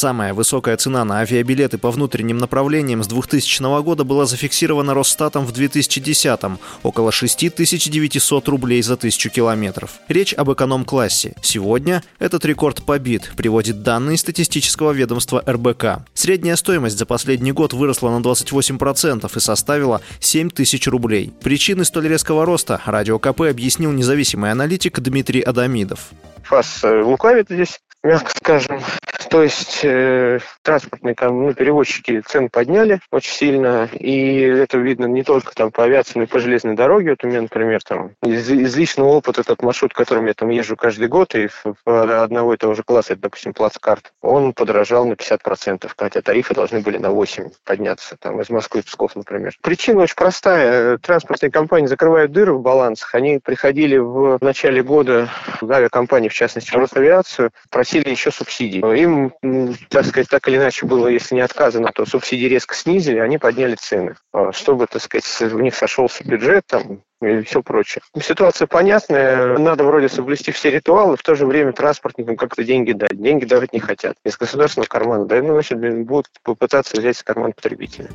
Самая высокая цена на авиабилеты по внутренним направлениям с 2000 года была зафиксирована Росстатом в 2010 м около 6900 рублей за тысячу километров. Речь об эконом-классе. Сегодня этот рекорд побит, приводит данные статистического ведомства РБК. Средняя стоимость за последний год выросла на 28% и составила 7 тысяч рублей. Причины столь резкого роста Радио КП объяснил независимый аналитик Дмитрий Адамидов. ФАС э, лукавит здесь, мягко скажем. То есть э, транспортные ну, перевозчики цены подняли очень сильно, и это видно не только там по авиации, но и по железной дороге. Вот у меня, например, там из, из личного опыта этот маршрут, которым я там езжу каждый год, и одного и того же класса, это, допустим, плацкарт, он подорожал на 50%, хотя тарифы должны были на 8 подняться, там, из Москвы в Псков, например. Причина очень простая. Транспортные компании закрывают дыры в балансах. Они приходили в начале года авиакомпании, в частности, в Росавиацию, просили еще субсидий. Им так сказать, так или иначе было, если не отказано, то субсидии резко снизили, они подняли цены, а, чтобы, так сказать, у них сошелся бюджет там, и все прочее. Ситуация понятная, надо вроде соблюсти все ритуалы, в то же время транспортникам как-то деньги дать. Деньги давать не хотят. Из государственного кармана, да, ну, значит, будут попытаться взять с кармана потребителя.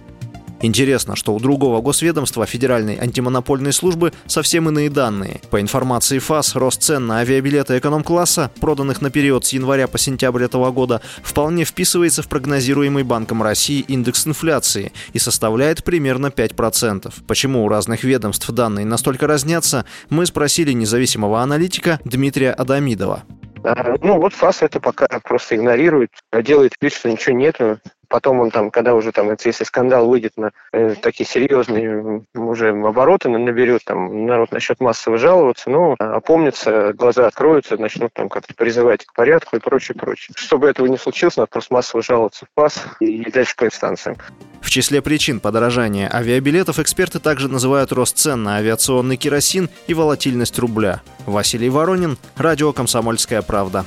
Интересно, что у другого госведомства Федеральной антимонопольной службы совсем иные данные. По информации ФАС, рост цен на авиабилеты эконом-класса, проданных на период с января по сентябрь этого года, вполне вписывается в прогнозируемый Банком России индекс инфляции и составляет примерно 5%. Почему у разных ведомств данные настолько разнятся, мы спросили независимого аналитика Дмитрия Адамидова. А, ну вот ФАС это пока просто игнорирует, делает вид, что ничего нету. Потом он там, когда уже там, если скандал выйдет на э, такие серьезные уже обороты наберет, там народ начнет массово жаловаться, ну, опомнится, глаза откроются, начнут там как-то призывать к порядку и прочее, прочее. Чтобы этого не случилось, надо просто массово жаловаться в ПАС и дальше по инстанциям. В числе причин подорожания авиабилетов эксперты также называют рост цен на авиационный керосин и волатильность рубля. Василий Воронин, радио «Комсомольская правда».